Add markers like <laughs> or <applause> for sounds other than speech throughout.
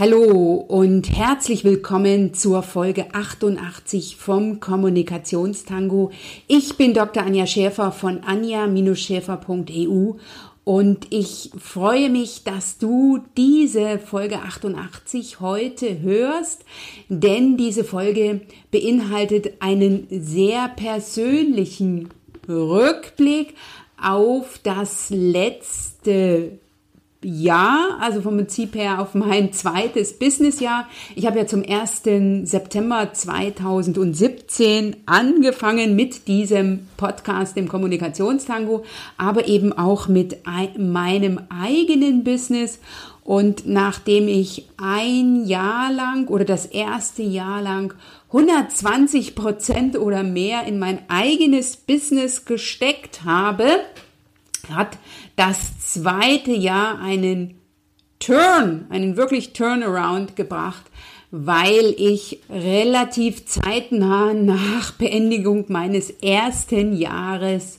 Hallo und herzlich willkommen zur Folge 88 vom Kommunikationstango. Ich bin Dr. Anja Schäfer von anja-schäfer.eu und ich freue mich, dass du diese Folge 88 heute hörst, denn diese Folge beinhaltet einen sehr persönlichen Rückblick auf das letzte Jahr, also vom Prinzip her auf mein zweites Businessjahr. Ich habe ja zum 1. September 2017 angefangen mit diesem Podcast, dem Kommunikationstango, aber eben auch mit meinem eigenen Business. Und nachdem ich ein Jahr lang oder das erste Jahr lang 120 Prozent oder mehr in mein eigenes Business gesteckt habe, hat das zweite Jahr einen Turn, einen wirklich Turnaround gebracht, weil ich relativ zeitnah nach Beendigung meines ersten Jahres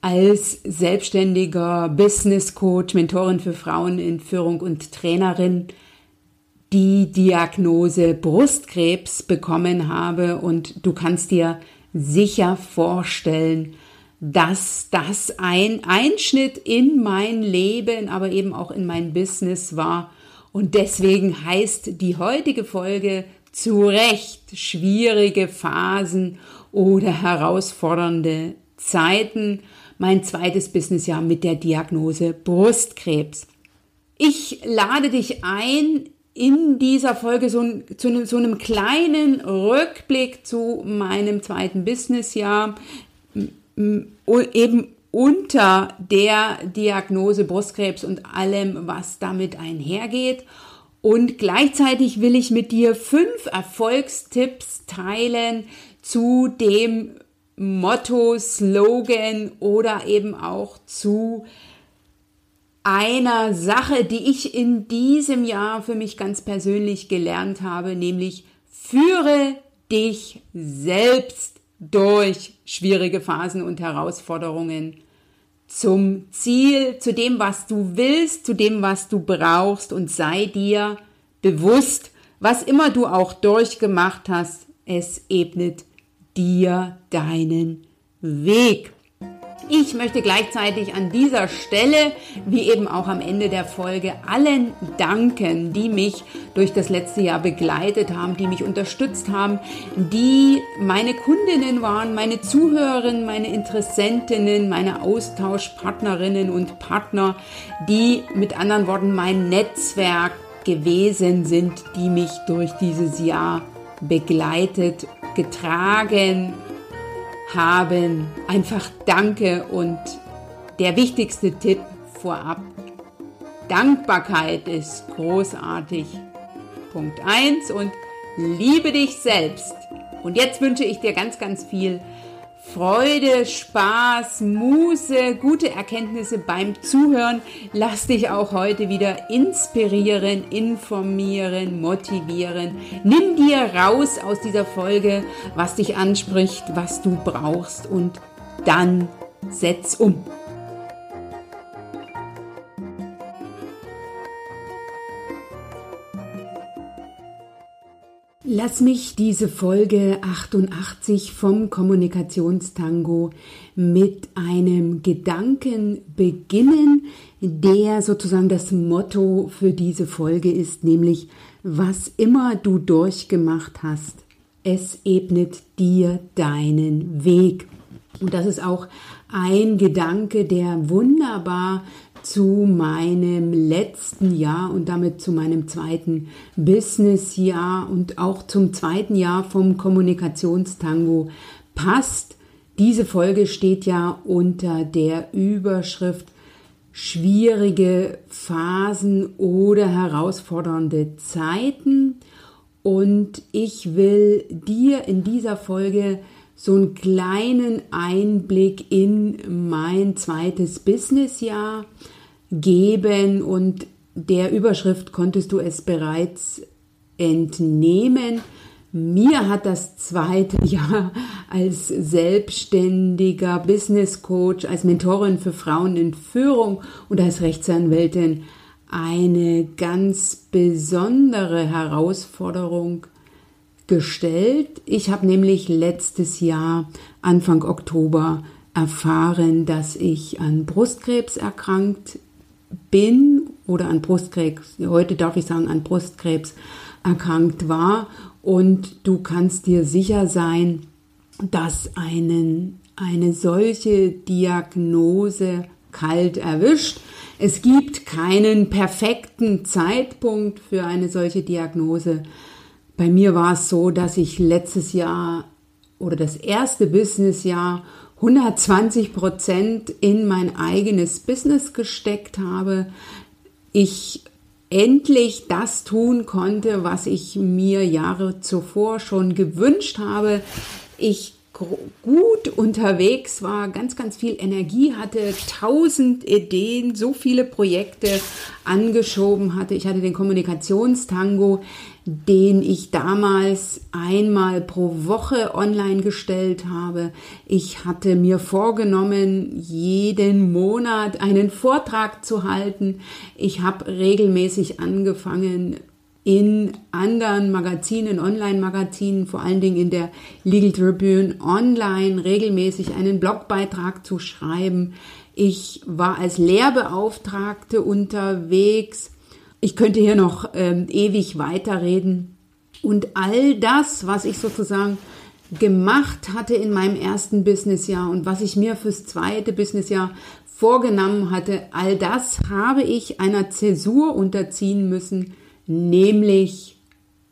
als selbstständiger Business Coach, Mentorin für Frauen in Führung und Trainerin die Diagnose Brustkrebs bekommen habe. Und du kannst dir sicher vorstellen, dass das ein Einschnitt in mein Leben, aber eben auch in mein Business war. Und deswegen heißt die heutige Folge zu Recht schwierige Phasen oder herausfordernde Zeiten. Mein zweites Businessjahr mit der Diagnose Brustkrebs. Ich lade dich ein, in dieser Folge so, zu so einem kleinen Rückblick zu meinem zweiten Businessjahr eben unter der Diagnose Brustkrebs und allem, was damit einhergeht. Und gleichzeitig will ich mit dir fünf Erfolgstipps teilen zu dem Motto, Slogan oder eben auch zu einer Sache, die ich in diesem Jahr für mich ganz persönlich gelernt habe, nämlich führe dich selbst durch schwierige Phasen und Herausforderungen zum Ziel, zu dem, was du willst, zu dem, was du brauchst und sei dir bewusst, was immer du auch durchgemacht hast, es ebnet dir deinen Weg. Ich möchte gleichzeitig an dieser Stelle, wie eben auch am Ende der Folge, allen danken, die mich durch das letzte Jahr begleitet haben, die mich unterstützt haben, die meine Kundinnen waren, meine Zuhörerinnen, meine Interessentinnen, meine Austauschpartnerinnen und Partner, die mit anderen Worten mein Netzwerk gewesen sind, die mich durch dieses Jahr begleitet, getragen, haben. Einfach danke und der wichtigste Tipp vorab. Dankbarkeit ist großartig. Punkt 1 und liebe dich selbst. Und jetzt wünsche ich dir ganz, ganz viel Freude, Spaß, Muße, gute Erkenntnisse beim Zuhören. Lass dich auch heute wieder inspirieren, informieren, motivieren. Nimm dir raus aus dieser Folge, was dich anspricht, was du brauchst und dann setz um. Lass mich diese Folge 88 vom Kommunikationstango mit einem Gedanken beginnen, der sozusagen das Motto für diese Folge ist, nämlich was immer du durchgemacht hast, es ebnet dir deinen Weg. Und das ist auch ein Gedanke, der wunderbar zu meinem letzten Jahr und damit zu meinem zweiten Businessjahr und auch zum zweiten Jahr vom Kommunikationstango passt. Diese Folge steht ja unter der Überschrift schwierige Phasen oder herausfordernde Zeiten. Und ich will dir in dieser Folge so einen kleinen Einblick in mein zweites Businessjahr geben und der Überschrift konntest du es bereits entnehmen. Mir hat das zweite <laughs> Jahr als selbstständiger Business Coach, als Mentorin für Frauen in Führung und als Rechtsanwältin eine ganz besondere Herausforderung gestellt. Ich habe nämlich letztes Jahr, Anfang Oktober, erfahren, dass ich an Brustkrebs erkrankt bin oder an Brustkrebs, heute darf ich sagen, an Brustkrebs erkrankt war. Und du kannst dir sicher sein, dass einen, eine solche Diagnose kalt erwischt. Es gibt keinen perfekten Zeitpunkt für eine solche Diagnose. Bei mir war es so, dass ich letztes Jahr oder das erste Businessjahr 120 Prozent in mein eigenes Business gesteckt habe. Ich endlich das tun konnte, was ich mir Jahre zuvor schon gewünscht habe. Ich gut unterwegs war, ganz, ganz viel Energie hatte, tausend Ideen, so viele Projekte angeschoben hatte. Ich hatte den Kommunikationstango, den ich damals einmal pro Woche online gestellt habe. Ich hatte mir vorgenommen, jeden Monat einen Vortrag zu halten. Ich habe regelmäßig angefangen, in anderen Magazinen, Online-Magazinen, vor allen Dingen in der Legal Tribune online regelmäßig einen Blogbeitrag zu schreiben. Ich war als Lehrbeauftragte unterwegs. Ich könnte hier noch ähm, ewig weiterreden. Und all das, was ich sozusagen gemacht hatte in meinem ersten Businessjahr und was ich mir fürs zweite Businessjahr vorgenommen hatte, all das habe ich einer Zäsur unterziehen müssen, nämlich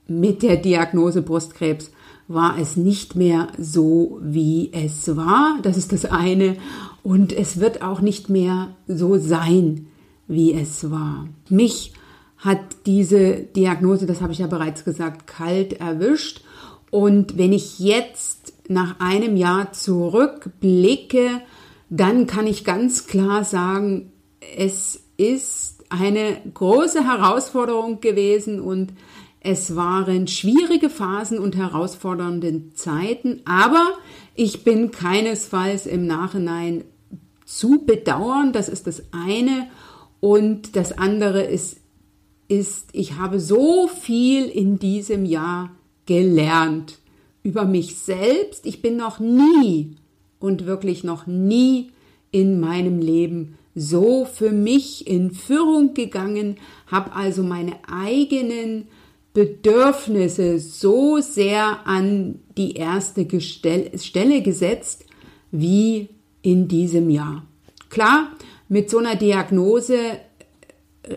mit der Diagnose Brustkrebs war es nicht mehr so, wie es war. Das ist das eine. Und es wird auch nicht mehr so sein, wie es war. Mich hat diese Diagnose, das habe ich ja bereits gesagt, kalt erwischt. Und wenn ich jetzt nach einem Jahr zurückblicke, dann kann ich ganz klar sagen, es ist eine große Herausforderung gewesen und es waren schwierige Phasen und herausfordernde Zeiten, aber ich bin keinesfalls im Nachhinein zu bedauern. Das ist das eine. Und das andere ist, ist, ich habe so viel in diesem Jahr gelernt über mich selbst. Ich bin noch nie und wirklich noch nie in meinem Leben so für mich in Führung gegangen, habe also meine eigenen Bedürfnisse so sehr an die erste Stelle gesetzt wie in diesem Jahr. Klar, mit so einer Diagnose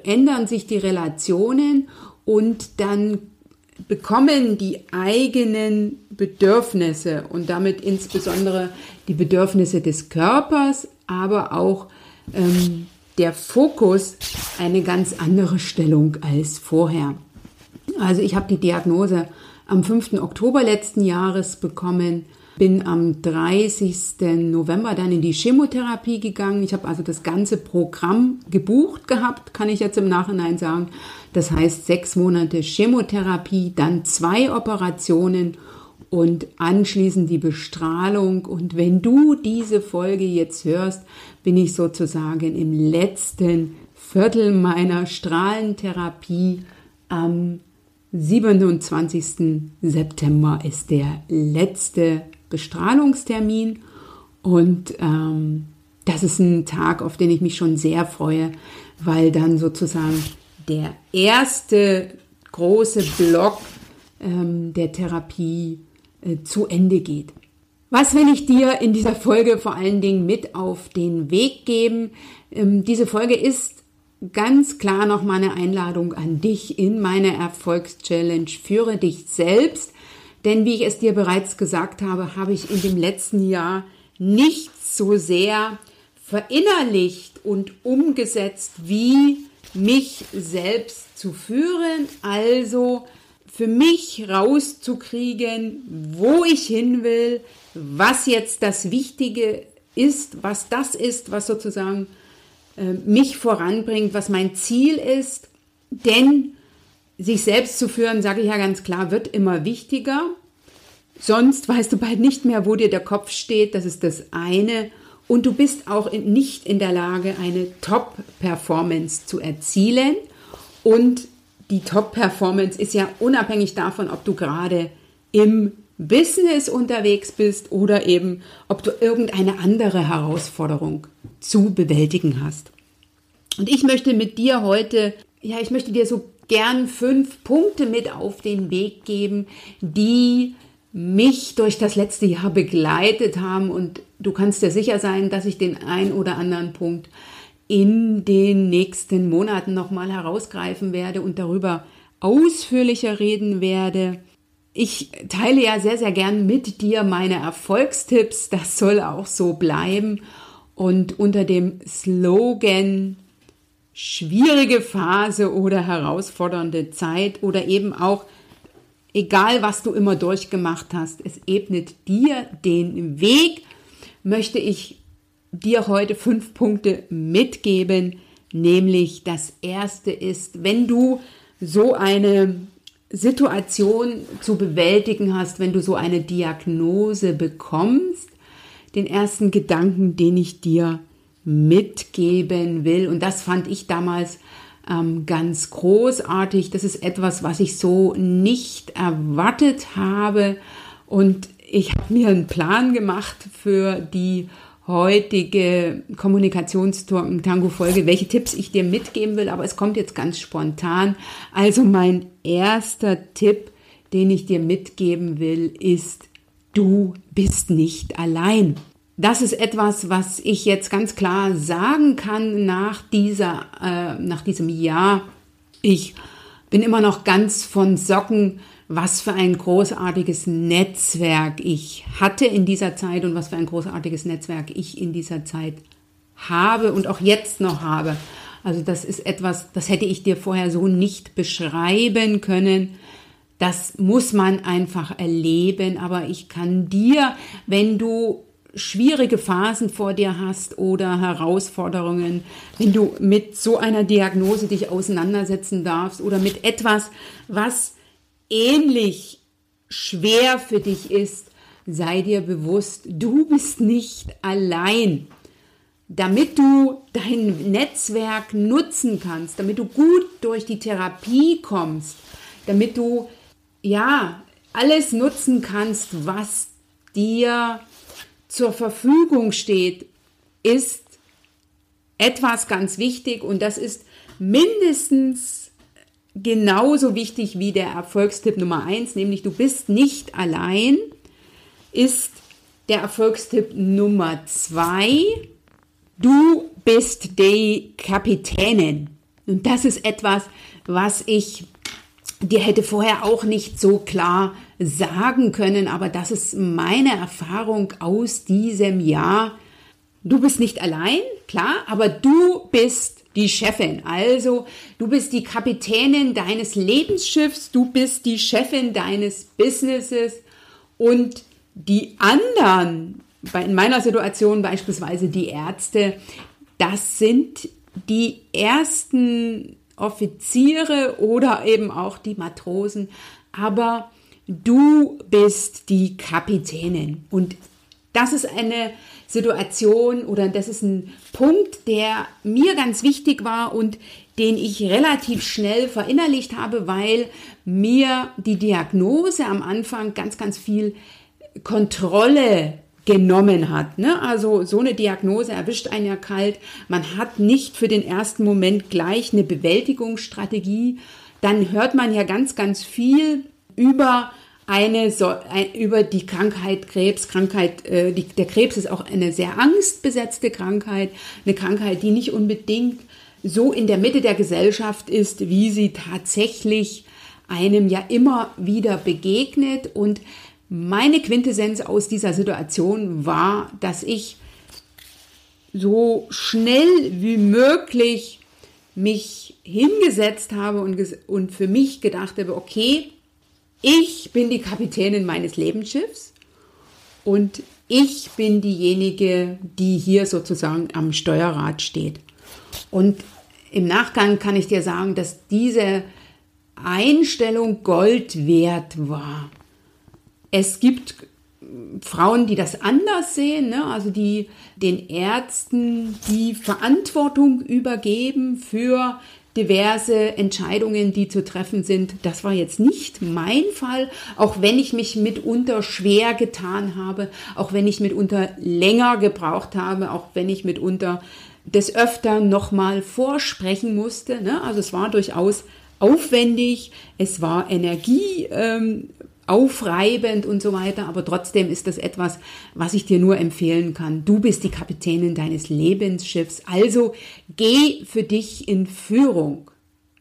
ändern sich die Relationen und dann bekommen die eigenen Bedürfnisse und damit insbesondere die Bedürfnisse des Körpers, aber auch ähm, der Fokus eine ganz andere Stellung als vorher. Also ich habe die Diagnose am 5. Oktober letzten Jahres bekommen, bin am 30. November dann in die Chemotherapie gegangen. Ich habe also das ganze Programm gebucht gehabt, kann ich jetzt im Nachhinein sagen. Das heißt sechs Monate Chemotherapie, dann zwei Operationen und anschließend die Bestrahlung. Und wenn du diese Folge jetzt hörst, bin ich sozusagen im letzten Viertel meiner Strahlentherapie. Am 27. September ist der letzte Bestrahlungstermin und ähm, das ist ein Tag, auf den ich mich schon sehr freue, weil dann sozusagen der erste große Block ähm, der Therapie zu Ende geht. Was will ich dir in dieser Folge vor allen Dingen mit auf den Weg geben? Ähm, diese Folge ist ganz klar noch mal eine Einladung an dich in meine Erfolgschallenge. Führe dich selbst. Denn wie ich es dir bereits gesagt habe, habe ich in dem letzten Jahr nicht so sehr verinnerlicht und umgesetzt, wie mich selbst zu führen. Also für mich rauszukriegen, wo ich hin will, was jetzt das Wichtige ist, was das ist, was sozusagen äh, mich voranbringt, was mein Ziel ist. Denn sich selbst zu führen, sage ich ja ganz klar, wird immer wichtiger. Sonst weißt du bald nicht mehr, wo dir der Kopf steht. Das ist das eine. Und du bist auch nicht in der Lage, eine Top-Performance zu erzielen. Und die Top-Performance ist ja unabhängig davon, ob du gerade im Business unterwegs bist oder eben ob du irgendeine andere Herausforderung zu bewältigen hast. Und ich möchte mit dir heute, ja, ich möchte dir so gern fünf Punkte mit auf den Weg geben, die mich durch das letzte Jahr begleitet haben und du kannst dir sicher sein, dass ich den ein oder anderen Punkt in den nächsten Monaten nochmal herausgreifen werde und darüber ausführlicher reden werde. Ich teile ja sehr, sehr gern mit dir meine Erfolgstipps. Das soll auch so bleiben. Und unter dem Slogan schwierige Phase oder herausfordernde Zeit oder eben auch egal was du immer durchgemacht hast, es ebnet dir den Weg, möchte ich dir heute fünf Punkte mitgeben. Nämlich das erste ist, wenn du so eine Situation zu bewältigen hast, wenn du so eine Diagnose bekommst, den ersten Gedanken, den ich dir mitgeben will. Und das fand ich damals ähm, ganz großartig. Das ist etwas, was ich so nicht erwartet habe. Und ich habe mir einen Plan gemacht für die heutige Kommunikationstango-Folge, welche Tipps ich dir mitgeben will, aber es kommt jetzt ganz spontan. Also mein erster Tipp, den ich dir mitgeben will, ist, du bist nicht allein. Das ist etwas, was ich jetzt ganz klar sagen kann nach dieser, äh, nach diesem Jahr. Ich bin immer noch ganz von Socken was für ein großartiges Netzwerk ich hatte in dieser Zeit und was für ein großartiges Netzwerk ich in dieser Zeit habe und auch jetzt noch habe. Also das ist etwas, das hätte ich dir vorher so nicht beschreiben können. Das muss man einfach erleben, aber ich kann dir, wenn du schwierige Phasen vor dir hast oder Herausforderungen, wenn du mit so einer Diagnose dich auseinandersetzen darfst oder mit etwas, was ähnlich schwer für dich ist, sei dir bewusst, du bist nicht allein. Damit du dein Netzwerk nutzen kannst, damit du gut durch die Therapie kommst, damit du ja alles nutzen kannst, was dir zur Verfügung steht, ist etwas ganz wichtig und das ist mindestens genauso wichtig wie der Erfolgstipp Nummer eins, nämlich du bist nicht allein, ist der Erfolgstipp Nummer zwei. Du bist die Kapitänin. Und das ist etwas, was ich dir hätte vorher auch nicht so klar sagen können, aber das ist meine Erfahrung aus diesem Jahr. Du bist nicht allein, klar, aber du bist die Chefin. Also du bist die Kapitänin deines Lebensschiffs, du bist die Chefin deines Businesses und die anderen, in meiner Situation beispielsweise die Ärzte, das sind die ersten Offiziere oder eben auch die Matrosen, aber du bist die Kapitänin und das ist eine Situation oder das ist ein Punkt, der mir ganz wichtig war und den ich relativ schnell verinnerlicht habe, weil mir die Diagnose am Anfang ganz, ganz viel Kontrolle genommen hat. Ne? Also so eine Diagnose erwischt einen ja kalt. Man hat nicht für den ersten Moment gleich eine Bewältigungsstrategie. Dann hört man ja ganz, ganz viel über eine so, ein, über die Krankheit Krebs. Krankheit, äh, die, der Krebs ist auch eine sehr angstbesetzte Krankheit, eine Krankheit, die nicht unbedingt so in der Mitte der Gesellschaft ist, wie sie tatsächlich einem ja immer wieder begegnet. Und meine Quintessenz aus dieser Situation war, dass ich so schnell wie möglich mich hingesetzt habe und, und für mich gedacht habe, okay, ich bin die Kapitänin meines Lebensschiffs und ich bin diejenige, die hier sozusagen am Steuerrad steht. Und im Nachgang kann ich dir sagen, dass diese Einstellung Gold wert war. Es gibt Frauen, die das anders sehen, ne? also die den Ärzten die Verantwortung übergeben für diverse Entscheidungen, die zu treffen sind. Das war jetzt nicht mein Fall, auch wenn ich mich mitunter schwer getan habe, auch wenn ich mitunter länger gebraucht habe, auch wenn ich mitunter des Öfteren nochmal vorsprechen musste. Ne? Also es war durchaus aufwendig, es war Energie ähm, aufreibend und so weiter, aber trotzdem ist das etwas, was ich dir nur empfehlen kann. Du bist die Kapitänin deines Lebensschiffs, also geh für dich in Führung.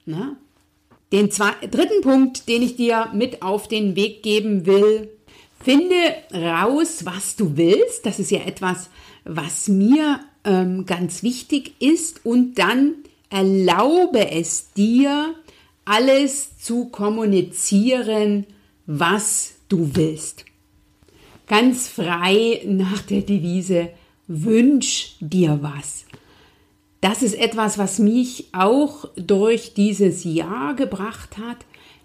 Na? Den zwei, dritten Punkt, den ich dir mit auf den Weg geben will, finde raus, was du willst. Das ist ja etwas, was mir ähm, ganz wichtig ist und dann erlaube es dir, alles zu kommunizieren, was du willst. Ganz frei nach der Devise, wünsch dir was. Das ist etwas, was mich auch durch dieses Jahr gebracht hat,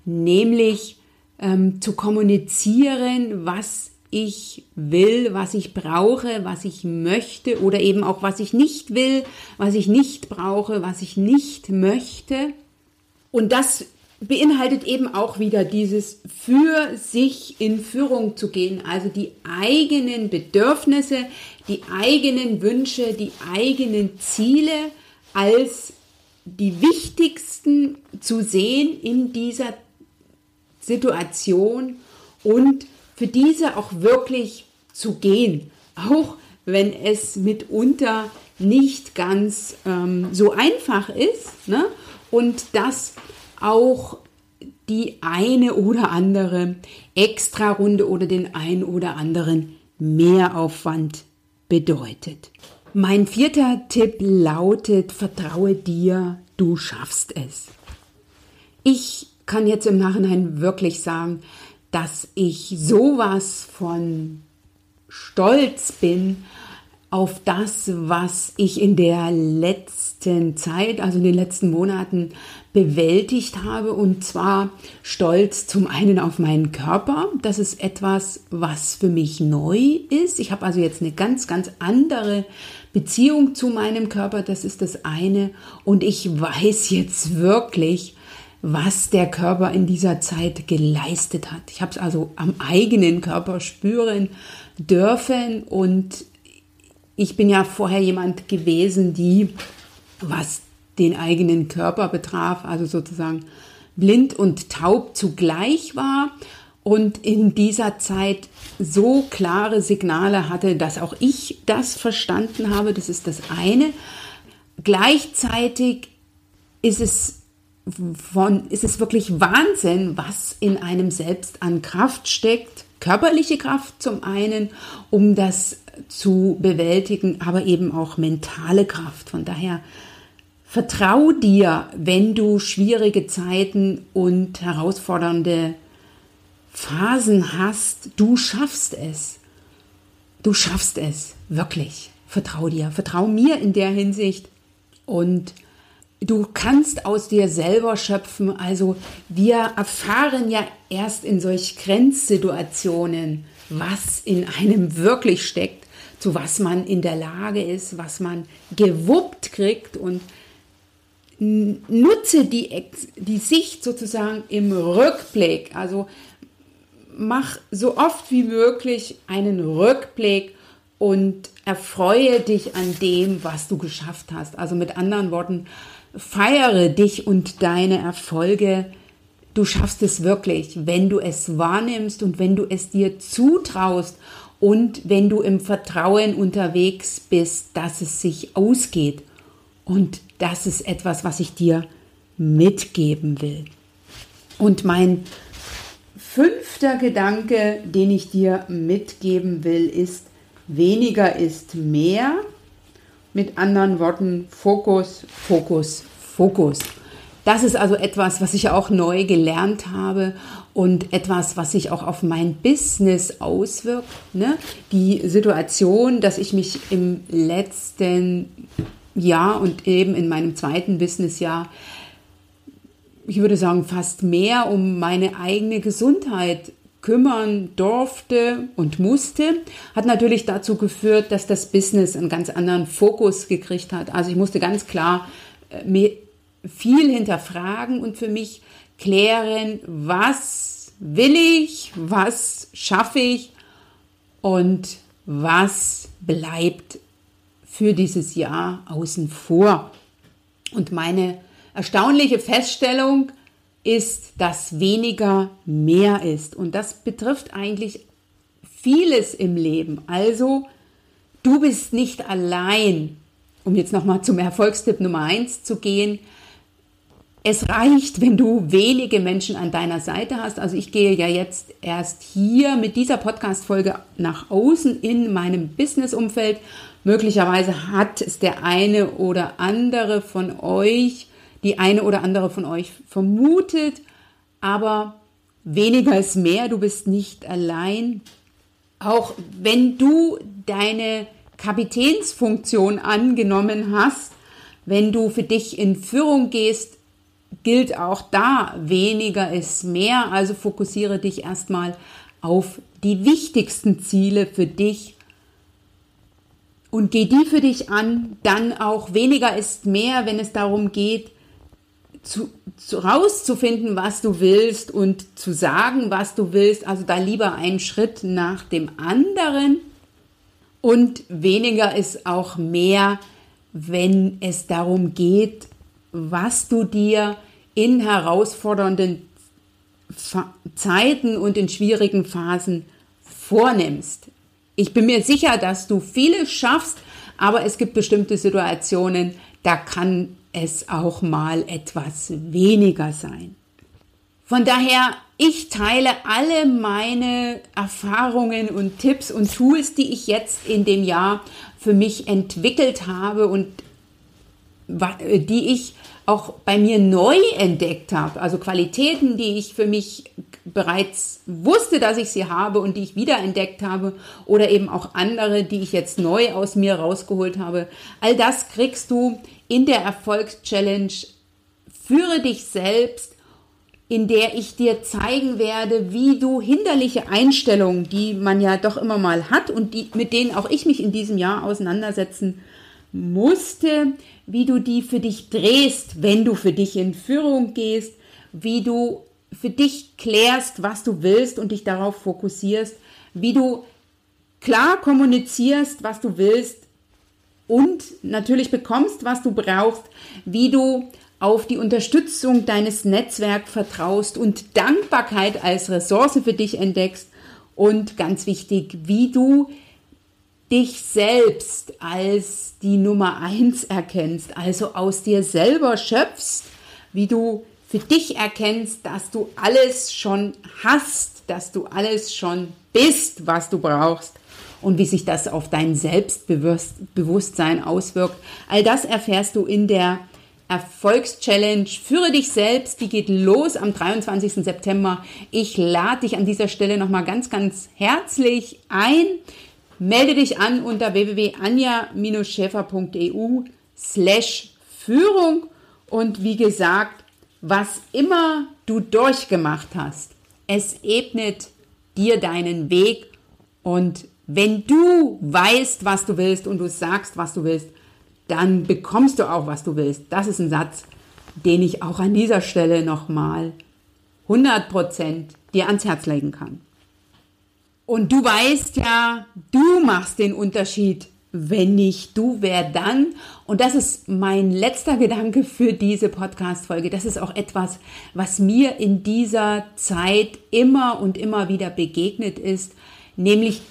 nämlich ähm, zu kommunizieren, was ich will, was ich brauche, was ich möchte oder eben auch was ich nicht will, was ich nicht brauche, was ich nicht möchte. Und das beinhaltet eben auch wieder dieses für sich in Führung zu gehen, also die eigenen Bedürfnisse, die eigenen Wünsche, die eigenen Ziele als die wichtigsten zu sehen in dieser Situation und für diese auch wirklich zu gehen, auch wenn es mitunter nicht ganz ähm, so einfach ist ne? und das auch die eine oder andere Extra-Runde oder den ein oder anderen Mehraufwand bedeutet. Mein vierter Tipp lautet, vertraue dir, du schaffst es. Ich kann jetzt im Nachhinein wirklich sagen, dass ich sowas von stolz bin auf das, was ich in der letzten Zeit, also in den letzten Monaten bewältigt habe. Und zwar stolz zum einen auf meinen Körper. Das ist etwas, was für mich neu ist. Ich habe also jetzt eine ganz, ganz andere Beziehung zu meinem Körper. Das ist das eine. Und ich weiß jetzt wirklich, was der Körper in dieser Zeit geleistet hat. Ich habe es also am eigenen Körper spüren dürfen und ich bin ja vorher jemand gewesen, die, was den eigenen Körper betraf, also sozusagen blind und taub zugleich war und in dieser Zeit so klare Signale hatte, dass auch ich das verstanden habe. Das ist das eine. Gleichzeitig ist es von, ist es wirklich Wahnsinn, was in einem selbst an Kraft steckt. Körperliche Kraft zum einen, um das zu bewältigen, aber eben auch mentale Kraft. Von daher vertrau dir, wenn du schwierige Zeiten und herausfordernde Phasen hast. Du schaffst es. Du schaffst es. Wirklich. Vertrau dir. Vertrau mir in der Hinsicht. Und du kannst aus dir selber schöpfen. Also wir erfahren ja erst in solch Grenzsituationen, was in einem wirklich steckt zu was man in der Lage ist, was man gewuppt kriegt und nutze die, die Sicht sozusagen im Rückblick. Also mach so oft wie möglich einen Rückblick und erfreue dich an dem, was du geschafft hast. Also mit anderen Worten, feiere dich und deine Erfolge. Du schaffst es wirklich, wenn du es wahrnimmst und wenn du es dir zutraust und wenn du im Vertrauen unterwegs bist, dass es sich ausgeht. Und das ist etwas, was ich dir mitgeben will. Und mein fünfter Gedanke, den ich dir mitgeben will, ist, weniger ist mehr. Mit anderen Worten, Fokus, Fokus, Fokus. Das ist also etwas, was ich auch neu gelernt habe und etwas, was sich auch auf mein Business auswirkt. Ne? Die Situation, dass ich mich im letzten Jahr und eben in meinem zweiten Businessjahr, ich würde sagen, fast mehr um meine eigene Gesundheit kümmern durfte und musste, hat natürlich dazu geführt, dass das Business einen ganz anderen Fokus gekriegt hat. Also ich musste ganz klar äh, viel hinterfragen und für mich klären, was will ich, was schaffe ich und was bleibt für dieses Jahr außen vor. Und meine erstaunliche Feststellung ist, dass weniger mehr ist. Und das betrifft eigentlich vieles im Leben. Also, du bist nicht allein, um jetzt nochmal zum Erfolgstipp Nummer eins zu gehen. Es reicht, wenn du wenige Menschen an deiner Seite hast. Also ich gehe ja jetzt erst hier mit dieser Podcast-Folge nach außen in meinem Business-Umfeld. Möglicherweise hat es der eine oder andere von euch, die eine oder andere von euch vermutet, aber weniger ist mehr. Du bist nicht allein. Auch wenn du deine Kapitänsfunktion angenommen hast, wenn du für dich in Führung gehst, gilt auch da, weniger ist mehr. Also fokussiere dich erstmal auf die wichtigsten Ziele für dich und geh die für dich an. Dann auch weniger ist mehr, wenn es darum geht, zu, zu, rauszufinden, was du willst und zu sagen, was du willst. Also da lieber einen Schritt nach dem anderen. Und weniger ist auch mehr, wenn es darum geht, was du dir in herausfordernden Zeiten und in schwierigen Phasen vornimmst. Ich bin mir sicher, dass du vieles schaffst, aber es gibt bestimmte Situationen, da kann es auch mal etwas weniger sein. Von daher, ich teile alle meine Erfahrungen und Tipps und Tools, die ich jetzt in dem Jahr für mich entwickelt habe und die ich auch bei mir neu entdeckt habe. Also Qualitäten, die ich für mich bereits wusste, dass ich sie habe und die ich wiederentdeckt habe oder eben auch andere, die ich jetzt neu aus mir rausgeholt habe. All das kriegst du in der Erfolgschallenge Führe dich selbst, in der ich dir zeigen werde, wie du hinderliche Einstellungen, die man ja doch immer mal hat und die, mit denen auch ich mich in diesem Jahr auseinandersetzen musste, wie du die für dich drehst, wenn du für dich in Führung gehst, wie du für dich klärst, was du willst und dich darauf fokussierst, wie du klar kommunizierst, was du willst, und natürlich bekommst, was du brauchst, wie du auf die Unterstützung deines Netzwerks vertraust und Dankbarkeit als Ressource für dich entdeckst und ganz wichtig, wie du dich selbst als die Nummer eins erkennst, also aus dir selber schöpfst, wie du für dich erkennst, dass du alles schon hast, dass du alles schon bist, was du brauchst und wie sich das auf dein Selbstbewusstsein auswirkt. All das erfährst du in der Erfolgschallenge Führe dich selbst, die geht los am 23. September. Ich lade dich an dieser Stelle nochmal ganz, ganz herzlich ein. Melde dich an unter www.anja-schäfer.eu slash Führung und wie gesagt, was immer du durchgemacht hast, es ebnet dir deinen Weg und wenn du weißt, was du willst und du sagst, was du willst, dann bekommst du auch, was du willst. Das ist ein Satz, den ich auch an dieser Stelle nochmal 100% dir ans Herz legen kann. Und du weißt ja, du machst den Unterschied. Wenn nicht du, wer dann? Und das ist mein letzter Gedanke für diese Podcast-Folge. Das ist auch etwas, was mir in dieser Zeit immer und immer wieder begegnet ist, nämlich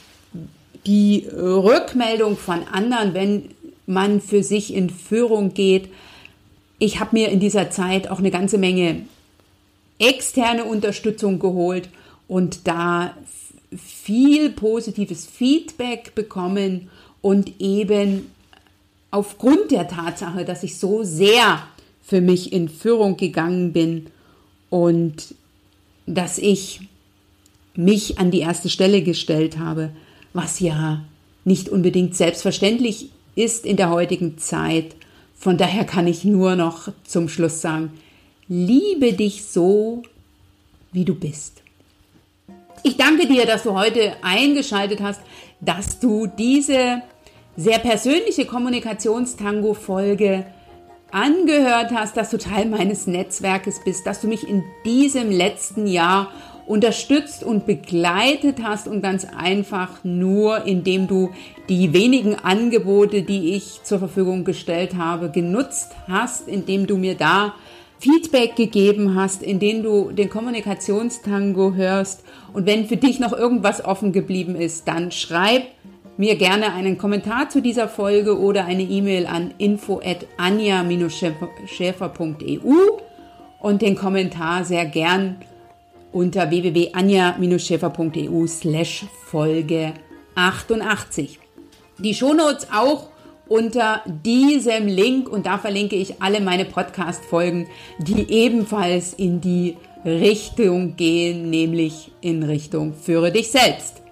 die Rückmeldung von anderen, wenn man für sich in Führung geht. Ich habe mir in dieser Zeit auch eine ganze Menge externe Unterstützung geholt und da viel positives Feedback bekommen und eben aufgrund der Tatsache, dass ich so sehr für mich in Führung gegangen bin und dass ich mich an die erste Stelle gestellt habe, was ja nicht unbedingt selbstverständlich ist in der heutigen Zeit. Von daher kann ich nur noch zum Schluss sagen, liebe dich so, wie du bist. Ich danke dir, dass du heute eingeschaltet hast, dass du diese sehr persönliche Kommunikationstango-Folge angehört hast, dass du Teil meines Netzwerkes bist, dass du mich in diesem letzten Jahr unterstützt und begleitet hast und ganz einfach nur, indem du die wenigen Angebote, die ich zur Verfügung gestellt habe, genutzt hast, indem du mir da Feedback gegeben hast, indem du den Kommunikationstango hörst. Und wenn für dich noch irgendwas offen geblieben ist, dann schreib mir gerne einen Kommentar zu dieser Folge oder eine E-Mail an info at anja-schäfer.eu und den Kommentar sehr gern unter www.anja-schäfer.eu slash Folge 88. Die Shownotes auch unter diesem Link und da verlinke ich alle meine Podcast-Folgen, die ebenfalls in die Richtung gehen, nämlich in Richtung Führe dich selbst.